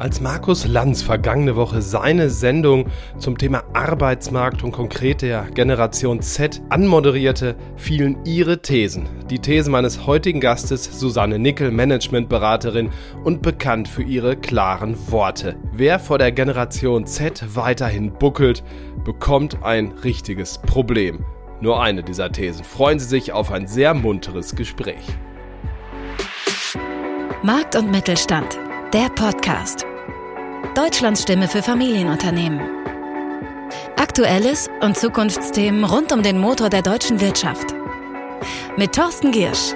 Als Markus Lanz vergangene Woche seine Sendung zum Thema Arbeitsmarkt und konkret der Generation Z anmoderierte, fielen ihre Thesen. Die These meines heutigen Gastes, Susanne Nickel, Managementberaterin und bekannt für ihre klaren Worte. Wer vor der Generation Z weiterhin buckelt, bekommt ein richtiges Problem. Nur eine dieser Thesen. Freuen Sie sich auf ein sehr munteres Gespräch. Markt und Mittelstand, der Podcast. Deutschlands Stimme für Familienunternehmen. Aktuelles und Zukunftsthemen rund um den Motor der deutschen Wirtschaft. Mit Thorsten Giersch.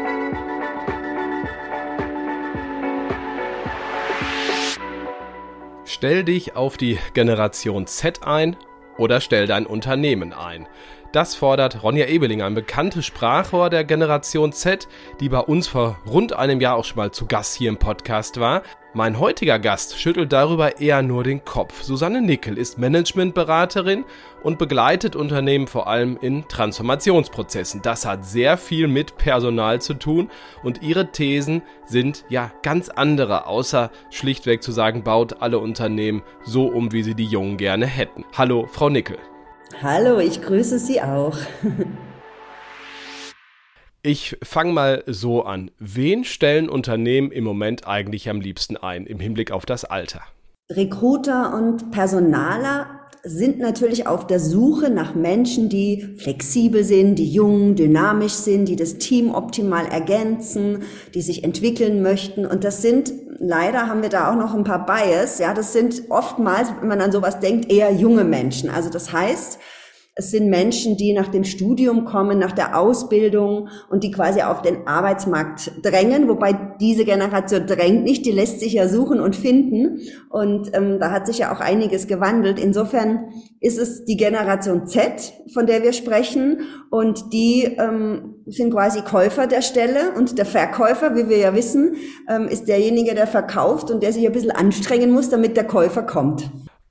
Stell dich auf die Generation Z ein oder stell dein Unternehmen ein. Das fordert Ronja Ebeling, ein bekanntes Sprachrohr der Generation Z, die bei uns vor rund einem Jahr auch schon mal zu Gast hier im Podcast war. Mein heutiger Gast schüttelt darüber eher nur den Kopf. Susanne Nickel ist Managementberaterin und begleitet Unternehmen vor allem in Transformationsprozessen. Das hat sehr viel mit Personal zu tun und ihre Thesen sind ja ganz andere, außer schlichtweg zu sagen, baut alle Unternehmen so um, wie sie die Jungen gerne hätten. Hallo, Frau Nickel. Hallo, ich grüße Sie auch. Ich fange mal so an. Wen stellen Unternehmen im Moment eigentlich am liebsten ein im Hinblick auf das Alter? Recruiter und Personaler sind natürlich auf der Suche nach Menschen, die flexibel sind, die jung, dynamisch sind, die das Team optimal ergänzen, die sich entwickeln möchten. Und das sind, leider haben wir da auch noch ein paar Bias, ja, das sind oftmals, wenn man an sowas denkt, eher junge Menschen. Also das heißt, es sind Menschen, die nach dem Studium kommen, nach der Ausbildung und die quasi auf den Arbeitsmarkt drängen, wobei diese Generation drängt nicht, die lässt sich ja suchen und finden. Und ähm, da hat sich ja auch einiges gewandelt. Insofern ist es die Generation Z, von der wir sprechen. Und die ähm, sind quasi Käufer der Stelle. Und der Verkäufer, wie wir ja wissen, ähm, ist derjenige, der verkauft und der sich ein bisschen anstrengen muss, damit der Käufer kommt.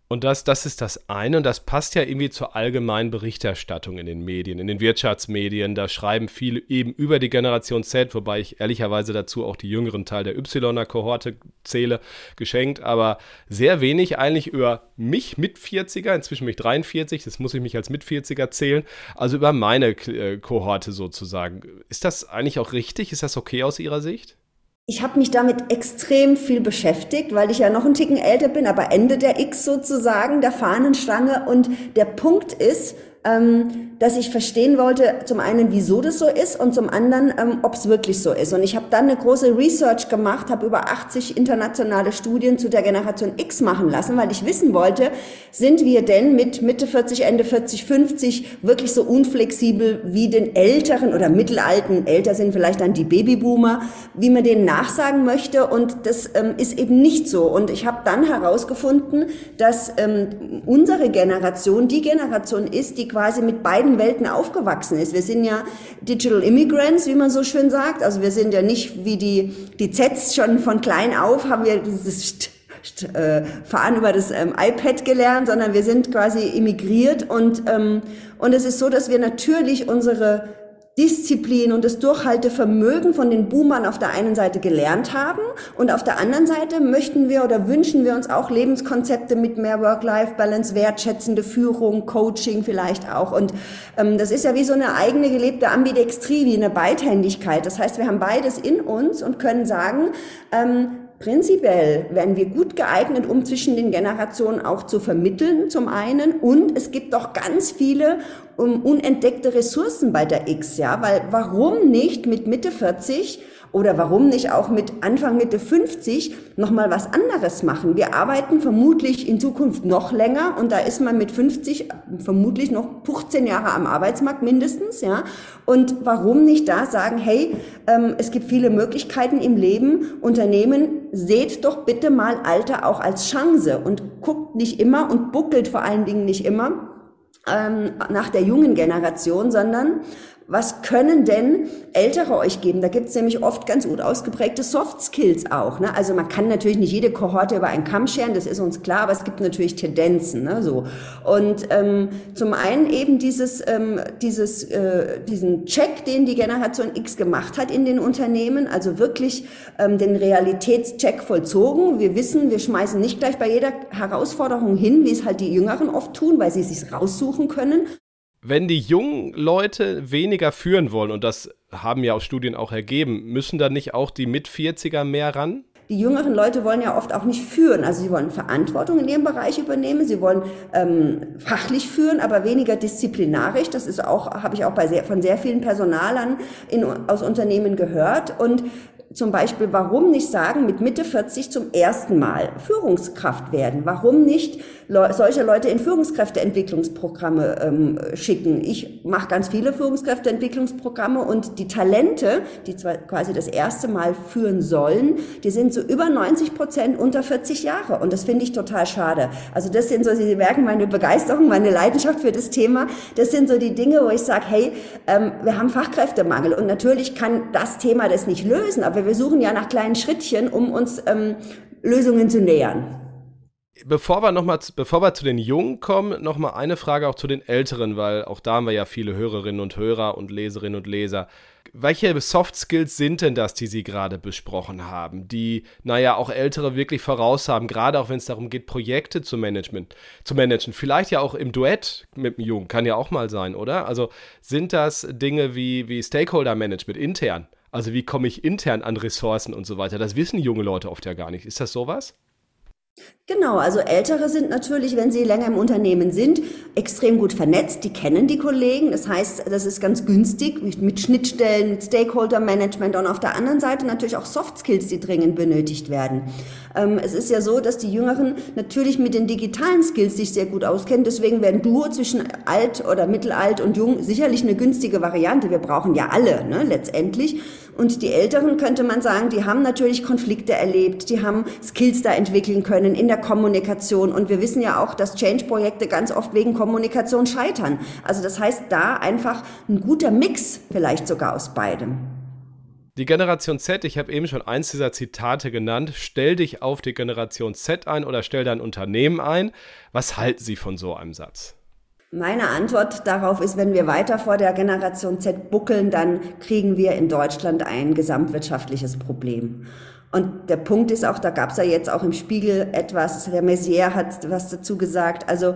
Und das, das ist das eine und das passt ja irgendwie zur allgemeinen Berichterstattung in den Medien, in den Wirtschaftsmedien. Da schreiben viele eben über die Generation Z, wobei ich ehrlicherweise dazu auch die jüngeren Teil der Y-Kohorte zähle, geschenkt, aber sehr wenig eigentlich über mich mit 40er, inzwischen mich 43, das muss ich mich als mit 40er zählen, also über meine äh, Kohorte sozusagen. Ist das eigentlich auch richtig? Ist das okay aus Ihrer Sicht? Ich habe mich damit extrem viel beschäftigt, weil ich ja noch ein Ticken älter bin, aber Ende der X sozusagen, der Fahnenstange. Und der Punkt ist, ähm, dass ich verstehen wollte, zum einen, wieso das so ist und zum anderen, ähm, ob es wirklich so ist. Und ich habe dann eine große Research gemacht, habe über 80 internationale Studien zu der Generation X machen lassen, weil ich wissen wollte, sind wir denn mit Mitte 40, Ende 40, 50 wirklich so unflexibel wie den älteren oder mittelalten, älter sind vielleicht dann die Babyboomer, wie man denen nachsagen möchte. Und das ähm, ist eben nicht so. Und ich habe dann herausgefunden, dass ähm, unsere Generation die Generation ist, die quasi mit beiden Welten aufgewachsen ist. Wir sind ja Digital Immigrants, wie man so schön sagt. Also wir sind ja nicht wie die, die Zs schon von klein auf, haben wir dieses äh, Fahren über das ähm, iPad gelernt, sondern wir sind quasi immigriert und, ähm, und es ist so, dass wir natürlich unsere Disziplin und das Durchhaltevermögen von den Boomern auf der einen Seite gelernt haben und auf der anderen Seite möchten wir oder wünschen wir uns auch Lebenskonzepte mit mehr Work-Life-Balance, wertschätzende Führung, Coaching vielleicht auch. Und ähm, das ist ja wie so eine eigene gelebte Ambidextrie, wie eine Beidhändigkeit. Das heißt, wir haben beides in uns und können sagen, ähm, Prinzipiell werden wir gut geeignet, um zwischen den Generationen auch zu vermitteln, zum einen. Und es gibt doch ganz viele um, unentdeckte Ressourcen bei der X, ja, weil warum nicht mit Mitte 40 oder warum nicht auch mit Anfang Mitte 50 nochmal was anderes machen? Wir arbeiten vermutlich in Zukunft noch länger und da ist man mit 50 vermutlich noch 15 Jahre am Arbeitsmarkt mindestens, ja. Und warum nicht da sagen, hey, ähm, es gibt viele Möglichkeiten im Leben, Unternehmen, seht doch bitte mal Alter auch als Chance und guckt nicht immer und buckelt vor allen Dingen nicht immer ähm, nach der jungen Generation, sondern was können denn Ältere euch geben? Da gibt es nämlich oft ganz gut ausgeprägte Soft Skills auch. Ne? Also man kann natürlich nicht jede Kohorte über einen Kamm scheren, das ist uns klar, aber es gibt natürlich Tendenzen. Ne? So. Und ähm, zum einen eben dieses, ähm, dieses, äh, diesen Check, den die Generation X gemacht hat in den Unternehmen, also wirklich ähm, den Realitätscheck vollzogen. Wir wissen, wir schmeißen nicht gleich bei jeder Herausforderung hin, wie es halt die Jüngeren oft tun, weil sie es sich raussuchen können, wenn die jungen Leute weniger führen wollen, und das haben ja auch Studien auch ergeben, müssen dann nicht auch die Mit-40er mehr ran? Die jüngeren Leute wollen ja oft auch nicht führen. Also sie wollen Verantwortung in ihrem Bereich übernehmen, sie wollen ähm, fachlich führen, aber weniger disziplinarisch. Das ist auch, habe ich auch bei sehr, von sehr vielen Personalern in, aus Unternehmen gehört. Und zum Beispiel, warum nicht sagen, mit Mitte 40 zum ersten Mal Führungskraft werden? Warum nicht Le solche Leute in Führungskräfteentwicklungsprogramme ähm, schicken? Ich mache ganz viele Führungskräfteentwicklungsprogramme und die Talente, die zwar quasi das erste Mal führen sollen, die sind so über 90 Prozent unter 40 Jahre und das finde ich total schade. Also das sind so, Sie merken meine Begeisterung, meine Leidenschaft für das Thema. Das sind so die Dinge, wo ich sage, hey, ähm, wir haben Fachkräftemangel und natürlich kann das Thema das nicht lösen, aber wir suchen ja nach kleinen Schrittchen, um uns ähm, Lösungen zu nähern. Bevor wir noch bevor wir zu den Jungen kommen, noch mal eine Frage auch zu den Älteren, weil auch da haben wir ja viele Hörerinnen und Hörer und Leserinnen und Leser. Welche Soft Skills sind denn das, die Sie gerade besprochen haben, die, naja, auch Ältere wirklich voraus haben, gerade auch wenn es darum geht, Projekte zu, Management, zu managen? Vielleicht ja auch im Duett mit dem Jungen, kann ja auch mal sein, oder? Also sind das Dinge wie, wie Stakeholder-Management intern? Also wie komme ich intern an Ressourcen und so weiter? Das wissen junge Leute oft ja gar nicht. Ist das sowas? Genau, also Ältere sind natürlich, wenn sie länger im Unternehmen sind, extrem gut vernetzt. Die kennen die Kollegen. Das heißt, das ist ganz günstig mit Schnittstellen, mit Stakeholder Management und auf der anderen Seite natürlich auch Soft Skills, die dringend benötigt werden. Ähm, es ist ja so, dass die Jüngeren natürlich mit den digitalen Skills sich sehr gut auskennen. Deswegen werden Duo zwischen alt oder mittelalt und jung sicherlich eine günstige Variante. Wir brauchen ja alle ne, letztendlich. Und die Älteren könnte man sagen, die haben natürlich Konflikte erlebt, die haben Skills da entwickeln können in der Kommunikation. Und wir wissen ja auch, dass Change-Projekte ganz oft wegen Kommunikation scheitern. Also das heißt, da einfach ein guter Mix vielleicht sogar aus beidem. Die Generation Z, ich habe eben schon eins dieser Zitate genannt, stell dich auf die Generation Z ein oder stell dein Unternehmen ein. Was halten Sie von so einem Satz? Meine Antwort darauf ist, wenn wir weiter vor der Generation Z buckeln, dann kriegen wir in Deutschland ein gesamtwirtschaftliches Problem. Und der Punkt ist auch, da gab es ja jetzt auch im Spiegel etwas, der Messier hat was dazu gesagt. Also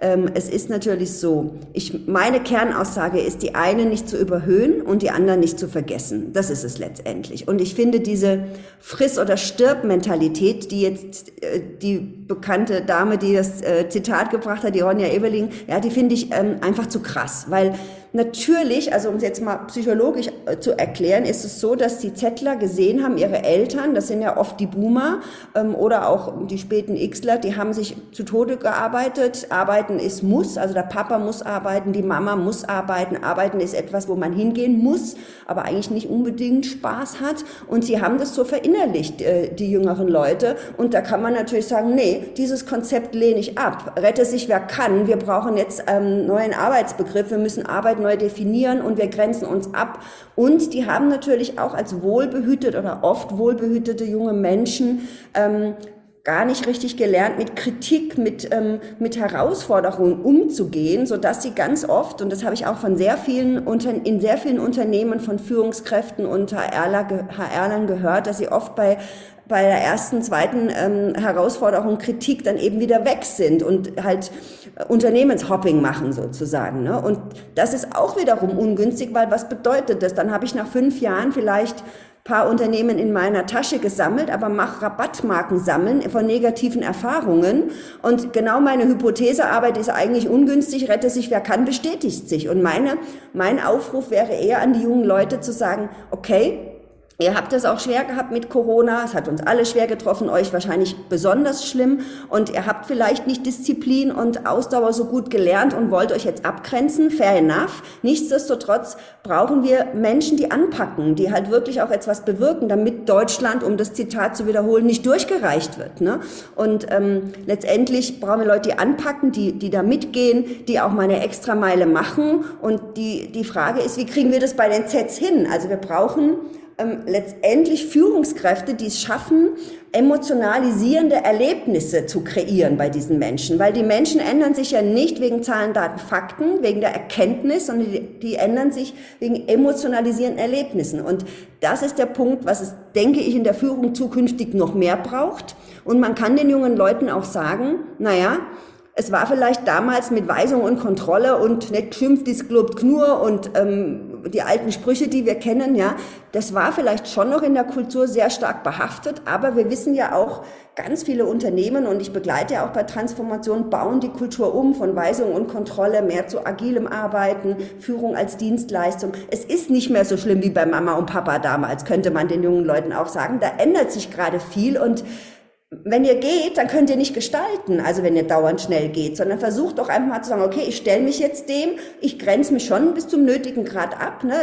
es ist natürlich so, ich, meine Kernaussage ist, die eine nicht zu überhöhen und die anderen nicht zu vergessen. Das ist es letztendlich. Und ich finde diese Friss- oder Stirb-Mentalität, die jetzt äh, die bekannte Dame, die das äh, Zitat gebracht hat, die Ronja Eberling, ja, die finde ich ähm, einfach zu krass, weil Natürlich, also um es jetzt mal psychologisch äh, zu erklären, ist es so, dass die Zettler gesehen haben, ihre Eltern, das sind ja oft die Boomer ähm, oder auch die späten Xler, die haben sich zu Tode gearbeitet. Arbeiten ist muss, also der Papa muss arbeiten, die Mama muss arbeiten. Arbeiten ist etwas, wo man hingehen muss, aber eigentlich nicht unbedingt Spaß hat. Und sie haben das so verinnerlicht, äh, die jüngeren Leute. Und da kann man natürlich sagen, nee, dieses Konzept lehne ich ab. Rette sich, wer kann. Wir brauchen jetzt ähm, neuen Arbeitsbegriff. Wir müssen arbeiten neu definieren und wir grenzen uns ab. Und die haben natürlich auch als wohlbehütet oder oft wohlbehütete junge Menschen ähm, gar nicht richtig gelernt, mit Kritik, mit, ähm, mit Herausforderungen umzugehen, so dass sie ganz oft, und das habe ich auch von sehr vielen, in sehr vielen Unternehmen von Führungskräften und HRlern gehört, dass sie oft bei bei der ersten, zweiten ähm, Herausforderung Kritik dann eben wieder weg sind und halt Unternehmenshopping machen sozusagen. Ne? Und das ist auch wiederum ungünstig, weil was bedeutet das? Dann habe ich nach fünf Jahren vielleicht paar Unternehmen in meiner Tasche gesammelt, aber mach Rabattmarken sammeln von negativen Erfahrungen. Und genau meine Hypothesearbeit ist eigentlich ungünstig, rette sich, wer kann, bestätigt sich. Und meine, mein Aufruf wäre eher an die jungen Leute zu sagen, okay, Ihr habt es auch schwer gehabt mit Corona. Es hat uns alle schwer getroffen, euch wahrscheinlich besonders schlimm. Und ihr habt vielleicht nicht Disziplin und Ausdauer so gut gelernt und wollt euch jetzt abgrenzen. Fair enough. Nichtsdestotrotz brauchen wir Menschen, die anpacken, die halt wirklich auch etwas bewirken, damit Deutschland, um das Zitat zu wiederholen, nicht durchgereicht wird. Ne? Und ähm, letztendlich brauchen wir Leute, die anpacken, die, die da mitgehen, die auch mal eine Extrameile machen. Und die, die Frage ist, wie kriegen wir das bei den Zs hin? Also wir brauchen ähm, letztendlich Führungskräfte, die es schaffen, emotionalisierende Erlebnisse zu kreieren bei diesen Menschen. Weil die Menschen ändern sich ja nicht wegen Zahlen, Daten, Fakten, wegen der Erkenntnis, sondern die, die ändern sich wegen emotionalisierenden Erlebnissen. Und das ist der Punkt, was es, denke ich, in der Führung zukünftig noch mehr braucht. Und man kann den jungen Leuten auch sagen, naja, es war vielleicht damals mit Weisung und Kontrolle und nicht geschimpft, ist globt nur und ähm, die alten Sprüche, die wir kennen, ja, das war vielleicht schon noch in der Kultur sehr stark behaftet, aber wir wissen ja auch, ganz viele Unternehmen und ich begleite ja auch bei Transformation, bauen die Kultur um von Weisung und Kontrolle mehr zu agilem Arbeiten, Führung als Dienstleistung. Es ist nicht mehr so schlimm wie bei Mama und Papa damals, könnte man den jungen Leuten auch sagen. Da ändert sich gerade viel und wenn ihr geht, dann könnt ihr nicht gestalten, also wenn ihr dauernd schnell geht, sondern versucht doch einfach mal zu sagen, okay, ich stelle mich jetzt dem, ich grenze mich schon bis zum nötigen Grad ab, ne?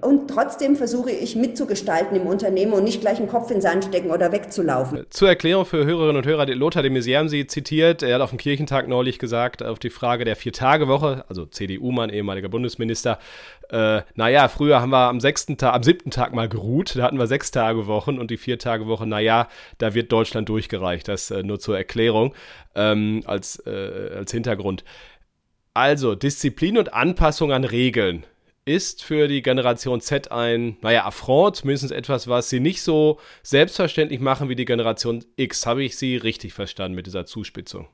und trotzdem versuche ich mitzugestalten im Unternehmen und nicht gleich einen Kopf in den Sand stecken oder wegzulaufen. Zur Erklärung für Hörerinnen und Hörer, Lothar de Maizière haben Sie zitiert, er hat auf dem Kirchentag neulich gesagt, auf die Frage der Vier-Tage-Woche, also CDU-Mann, ehemaliger Bundesminister, äh, naja, früher haben wir am sechsten Tag, am siebten Tag mal geruht, da hatten wir sechs Tage Wochen und die vier Tage Woche, naja, da wird Deutschland durchgereicht. Das äh, nur zur Erklärung ähm, als, äh, als Hintergrund. Also, Disziplin und Anpassung an Regeln ist für die Generation Z ein, naja, Affront, zumindest etwas, was sie nicht so selbstverständlich machen wie die Generation X. Habe ich Sie richtig verstanden mit dieser Zuspitzung?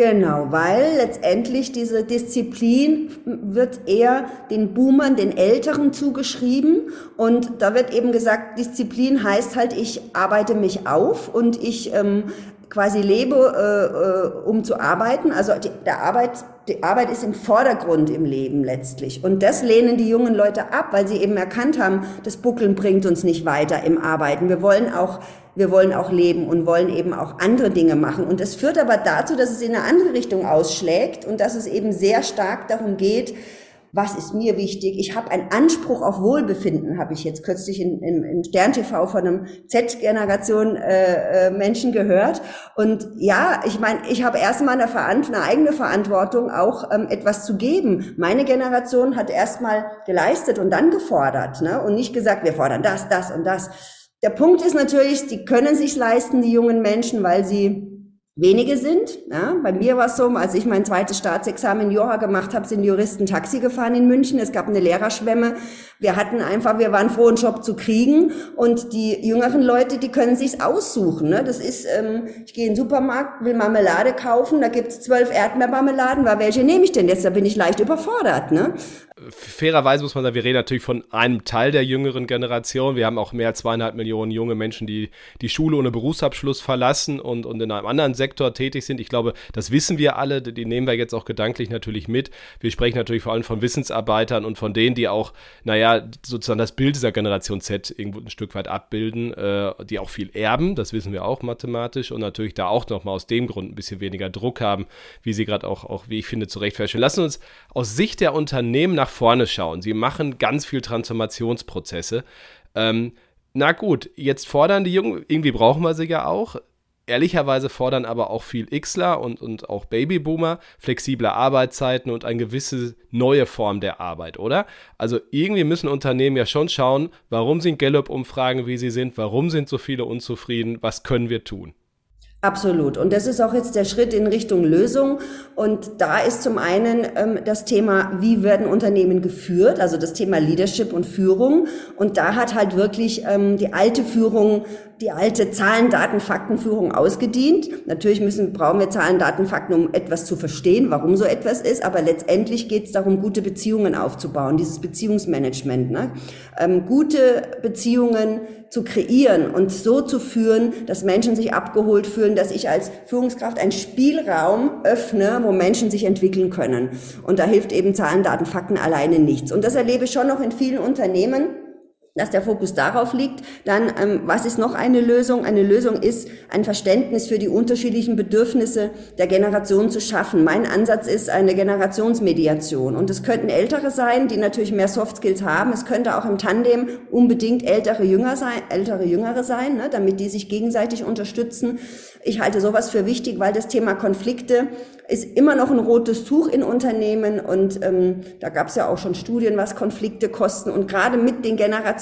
Genau, weil letztendlich diese Disziplin wird eher den Boomern, den Älteren zugeschrieben. Und da wird eben gesagt, Disziplin heißt halt, ich arbeite mich auf und ich ähm, quasi lebe, äh, äh, um zu arbeiten. Also die, der Arbeit, die Arbeit ist im Vordergrund im Leben letztlich. Und das lehnen die jungen Leute ab, weil sie eben erkannt haben, das Buckeln bringt uns nicht weiter im Arbeiten. Wir wollen auch wir wollen auch leben und wollen eben auch andere Dinge machen. Und das führt aber dazu, dass es in eine andere Richtung ausschlägt und dass es eben sehr stark darum geht, was ist mir wichtig? Ich habe einen Anspruch auf Wohlbefinden, habe ich jetzt kürzlich in, in, in Stern TV von einem Z-Generation äh, äh, Menschen gehört. Und ja, ich meine, ich habe erstmal eine, eine eigene Verantwortung, auch ähm, etwas zu geben. Meine Generation hat erstmal geleistet und dann gefordert ne? und nicht gesagt, wir fordern das, das und das. Der Punkt ist natürlich, die können sich leisten, die jungen Menschen, weil sie wenige sind. Ja, bei mir war es so, als ich mein zweites Staatsexamen in Jura gemacht habe, sind Juristen Taxi gefahren in München. Es gab eine Lehrerschwemme. Wir hatten einfach, wir waren froh, einen Job zu kriegen. Und die jüngeren Leute, die können sich's aussuchen. Ne? Das ist, ähm, ich gehe in den Supermarkt, will Marmelade kaufen, da gibt's zwölf Erdbeermarmeladen. War welche nehme ich denn jetzt? Da bin ich leicht überfordert. Ne? Fairerweise muss man sagen, wir reden natürlich von einem Teil der jüngeren Generation. Wir haben auch mehr als zweieinhalb Millionen junge Menschen, die die Schule ohne Berufsabschluss verlassen und, und in einem anderen Sektor tätig sind. Ich glaube, das wissen wir alle, die nehmen wir jetzt auch gedanklich natürlich mit. Wir sprechen natürlich vor allem von Wissensarbeitern und von denen, die auch, naja, sozusagen das Bild dieser Generation Z irgendwo ein Stück weit abbilden, äh, die auch viel erben, das wissen wir auch mathematisch und natürlich da auch nochmal aus dem Grund ein bisschen weniger Druck haben, wie sie gerade auch, auch, wie ich finde, zu Recht feststellen. Lassen uns aus Sicht der Unternehmen nach vorne schauen. Sie machen ganz viel Transformationsprozesse. Ähm, na gut, jetzt fordern die Jungen, irgendwie brauchen wir sie ja auch. Ehrlicherweise fordern aber auch viel Xler und, und auch Babyboomer flexible Arbeitszeiten und eine gewisse neue Form der Arbeit, oder? Also irgendwie müssen Unternehmen ja schon schauen, warum sind Gallup-Umfragen, wie sie sind, warum sind so viele unzufrieden, was können wir tun? Absolut. Und das ist auch jetzt der Schritt in Richtung Lösung. Und da ist zum einen ähm, das Thema, wie werden Unternehmen geführt, also das Thema Leadership und Führung. Und da hat halt wirklich ähm, die alte Führung, die alte Zahlen, Daten, Faktenführung ausgedient. Natürlich müssen, brauchen wir Zahlen, Daten, Fakten, um etwas zu verstehen, warum so etwas ist. Aber letztendlich geht es darum, gute Beziehungen aufzubauen, dieses Beziehungsmanagement. Ne? Ähm, gute Beziehungen zu kreieren und so zu führen, dass Menschen sich abgeholt fühlen, dass ich als Führungskraft einen Spielraum öffne, wo Menschen sich entwickeln können. Und da hilft eben Zahlen, Daten, Fakten alleine nichts. Und das erlebe ich schon noch in vielen Unternehmen, dass der Fokus darauf liegt. Dann, ähm, was ist noch eine Lösung? Eine Lösung ist, ein Verständnis für die unterschiedlichen Bedürfnisse der Generation zu schaffen. Mein Ansatz ist eine Generationsmediation. Und es könnten Ältere sein, die natürlich mehr Soft Skills haben. Es könnte auch im Tandem unbedingt ältere Jünger sein, ältere Jüngere sein, ne, damit die sich gegenseitig unterstützen. Ich halte sowas für wichtig, weil das Thema Konflikte ist immer noch ein rotes Tuch in Unternehmen und ähm, da gab es ja auch schon Studien, was Konflikte kosten und gerade mit den Generationen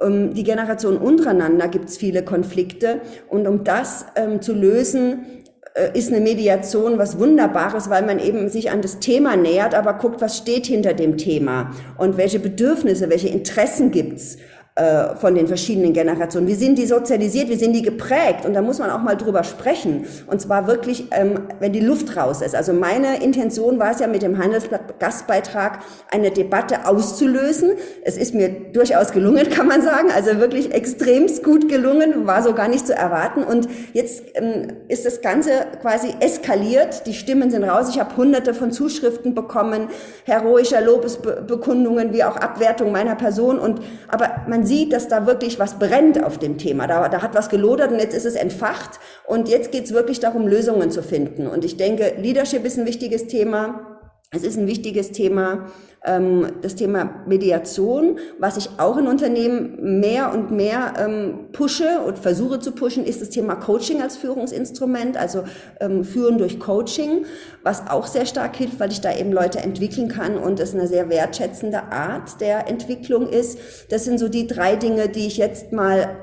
ähm, die Generation untereinander gibt es viele Konflikte. Und um das ähm, zu lösen, äh, ist eine Mediation was Wunderbares, weil man eben sich an das Thema nähert, aber guckt, was steht hinter dem Thema und welche Bedürfnisse, welche Interessen gibt's äh, von den verschiedenen Generationen. Wie sind die sozialisiert? Wie sind die geprägt? Und da muss man auch mal drüber sprechen. Und zwar wirklich, ähm, wenn die Luft raus ist. Also meine Intention war es ja mit dem Handelsblatt Gastbeitrag eine Debatte auszulösen. Es ist mir durchaus gelungen, kann man sagen. Also wirklich extremst gut gelungen, war so gar nicht zu erwarten. Und jetzt ähm, ist das Ganze quasi eskaliert. Die Stimmen sind raus. Ich habe hunderte von Zuschriften bekommen, heroischer Lobesbekundungen wie auch Abwertung meiner Person. Und aber man sieht, dass da wirklich was brennt auf dem Thema. Da, da hat was gelodert und jetzt ist es entfacht. Und jetzt geht es wirklich darum, Lösungen zu finden. Und ich denke, Leadership ist ein wichtiges Thema. Es ist ein wichtiges Thema, ähm, das Thema Mediation. Was ich auch in Unternehmen mehr und mehr ähm, pushe und versuche zu pushen, ist das Thema Coaching als Führungsinstrument, also ähm, Führen durch Coaching, was auch sehr stark hilft, weil ich da eben Leute entwickeln kann und es eine sehr wertschätzende Art der Entwicklung ist. Das sind so die drei Dinge, die ich jetzt mal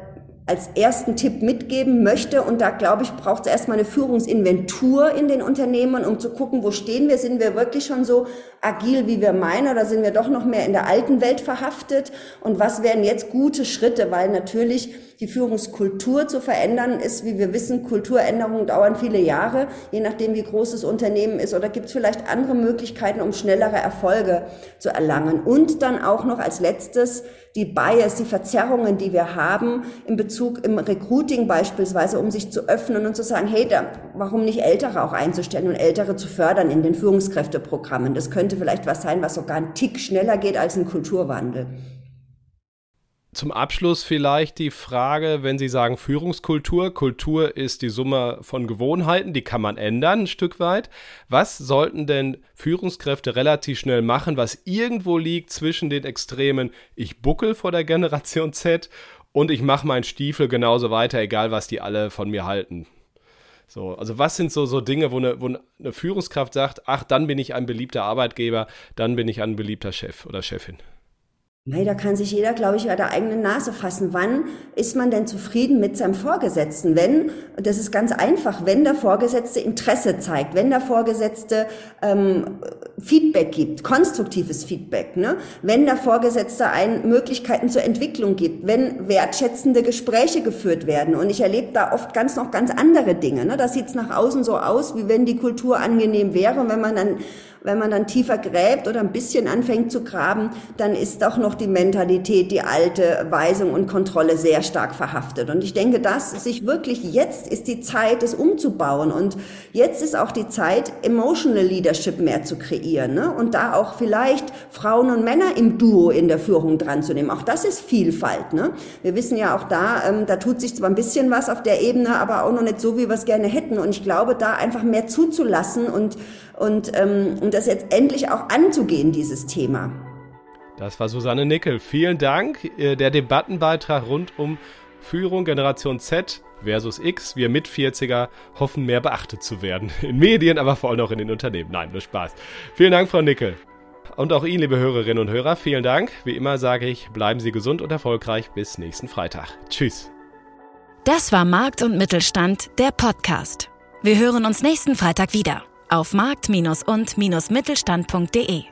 als ersten Tipp mitgeben möchte. Und da, glaube ich, braucht es erstmal eine Führungsinventur in den Unternehmen, um zu gucken, wo stehen wir? Sind wir wirklich schon so agil, wie wir meinen, oder sind wir doch noch mehr in der alten Welt verhaftet? Und was wären jetzt gute Schritte? Weil natürlich die Führungskultur zu verändern ist, wie wir wissen, Kulturänderungen dauern viele Jahre, je nachdem, wie groß das Unternehmen ist. Oder gibt es vielleicht andere Möglichkeiten, um schnellere Erfolge zu erlangen? Und dann auch noch als letztes die Bias, die Verzerrungen, die wir haben in Bezug im Recruiting beispielsweise, um sich zu öffnen und zu sagen, hey, da, warum nicht Ältere auch einzustellen und Ältere zu fördern in den Führungskräfteprogrammen? Das könnte vielleicht was sein, was sogar einen Tick schneller geht als ein Kulturwandel. Zum Abschluss vielleicht die Frage, wenn Sie sagen Führungskultur, Kultur ist die Summe von Gewohnheiten, die kann man ändern ein Stück weit. Was sollten denn Führungskräfte relativ schnell machen, was irgendwo liegt zwischen den Extremen, ich buckel vor der Generation Z und ich mache meinen Stiefel genauso weiter, egal was die alle von mir halten? So, also was sind so, so Dinge, wo eine, wo eine Führungskraft sagt, ach, dann bin ich ein beliebter Arbeitgeber, dann bin ich ein beliebter Chef oder Chefin? Nein, da kann sich jeder, glaube ich, an der eigenen Nase fassen. Wann ist man denn zufrieden mit seinem Vorgesetzten? Wenn, das ist ganz einfach, wenn der Vorgesetzte Interesse zeigt, wenn der Vorgesetzte ähm, Feedback gibt, konstruktives Feedback, ne? wenn der Vorgesetzte einen Möglichkeiten zur Entwicklung gibt, wenn wertschätzende Gespräche geführt werden. Und ich erlebe da oft ganz noch ganz andere Dinge. Ne? Da sieht es nach außen so aus, wie wenn die Kultur angenehm wäre. Und wenn man dann wenn man dann tiefer gräbt oder ein bisschen anfängt zu graben, dann ist doch noch die Mentalität, die alte Weisung und Kontrolle sehr stark verhaftet. Und ich denke, dass sich wirklich jetzt ist die Zeit, es umzubauen. Und jetzt ist auch die Zeit, Emotional Leadership mehr zu kreieren. Ne? Und da auch vielleicht Frauen und Männer im Duo in der Führung dran zu nehmen. Auch das ist Vielfalt. Ne? Wir wissen ja auch da, ähm, da tut sich zwar ein bisschen was auf der Ebene, aber auch noch nicht so, wie wir es gerne hätten. Und ich glaube, da einfach mehr zuzulassen und und, ähm, und das jetzt endlich auch anzugehen, dieses Thema. Das war Susanne Nickel. Vielen Dank. Äh, der Debattenbeitrag rund um Führung Generation Z versus X. Wir mit 40er hoffen, mehr beachtet zu werden. In Medien, aber vor allem auch in den Unternehmen. Nein, nur Spaß. Vielen Dank, Frau Nickel. Und auch Ihnen, liebe Hörerinnen und Hörer, vielen Dank. Wie immer sage ich, bleiben Sie gesund und erfolgreich. Bis nächsten Freitag. Tschüss. Das war Markt und Mittelstand, der Podcast. Wir hören uns nächsten Freitag wieder auf markt- und-mittelstand.de.